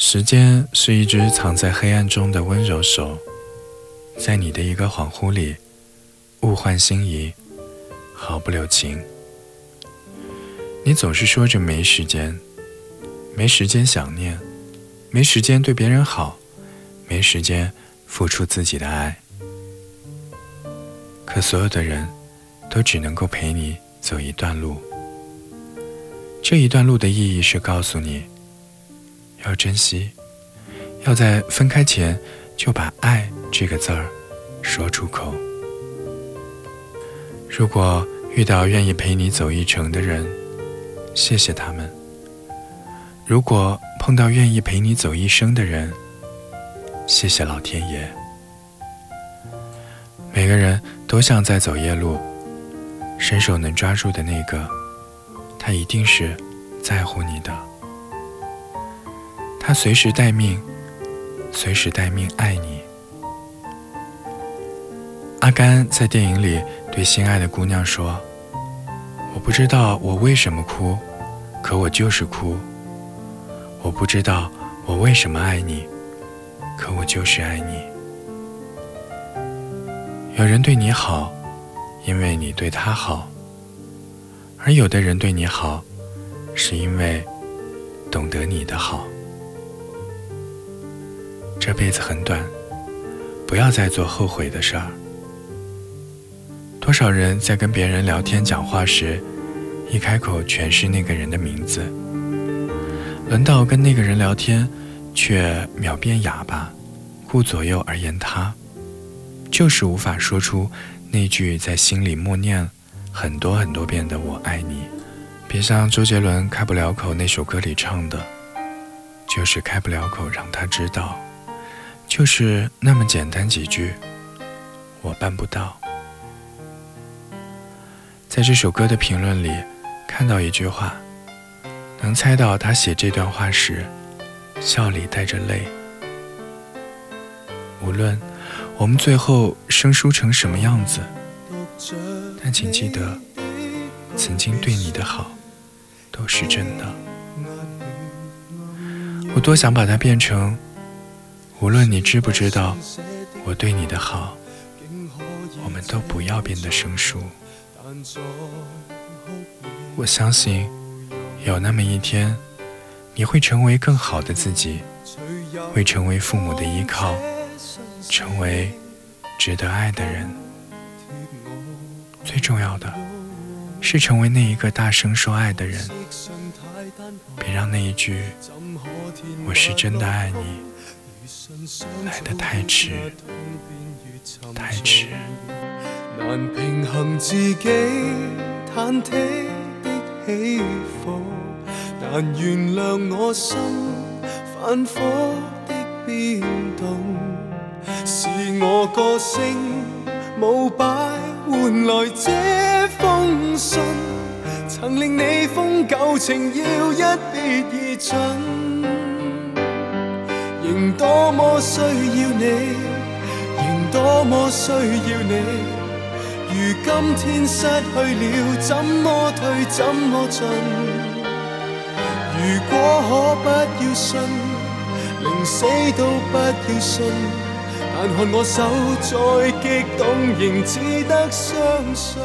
时间是一只藏在黑暗中的温柔手，在你的一个恍惚里，物换星移，毫不留情。你总是说着没时间，没时间想念，没时间对别人好，没时间付出自己的爱。可所有的人，都只能够陪你走一段路。这一段路的意义是告诉你。要珍惜，要在分开前就把“爱”这个字儿说出口。如果遇到愿意陪你走一程的人，谢谢他们；如果碰到愿意陪你走一生的人，谢谢老天爷。每个人都像在走夜路，伸手能抓住的那个，他一定是在乎你的。他随时待命，随时待命爱你。阿甘在电影里对心爱的姑娘说：“我不知道我为什么哭，可我就是哭。我不知道我为什么爱你，可我就是爱你。有人对你好，因为你对他好；而有的人对你好，是因为懂得你的好。”这辈子很短，不要再做后悔的事儿。多少人在跟别人聊天讲话时，一开口全是那个人的名字，轮到跟那个人聊天，却秒变哑巴，顾左右而言他，就是无法说出那句在心里默念很多很多遍的“我爱你”。别像周杰伦开不了口那首歌里唱的，就是开不了口让他知道。就是那么简单几句，我办不到。在这首歌的评论里，看到一句话，能猜到他写这段话时，笑里带着泪。无论我们最后生疏成什么样子，但请记得，曾经对你的好，都是真的。我多想把它变成。无论你知不知道我对你的好，我们都不要变得生疏。我相信有那么一天，你会成为更好的自己，会成为父母的依靠，成为值得爱的人。最重要的是成为那一个大声说爱的人。别让那一句“我是真的爱你”。来得太迟，太迟。难平衡自己忐忑的起伏，难原谅我心反复的变动。是我个性舞摆换来这封信，曾令你封旧情要一别而尽。仍多么需要你，仍多么需要你。如今天失去了，怎么退，怎么进？如果可不要信，宁死都不要信。但看我手再激动，仍只得相信。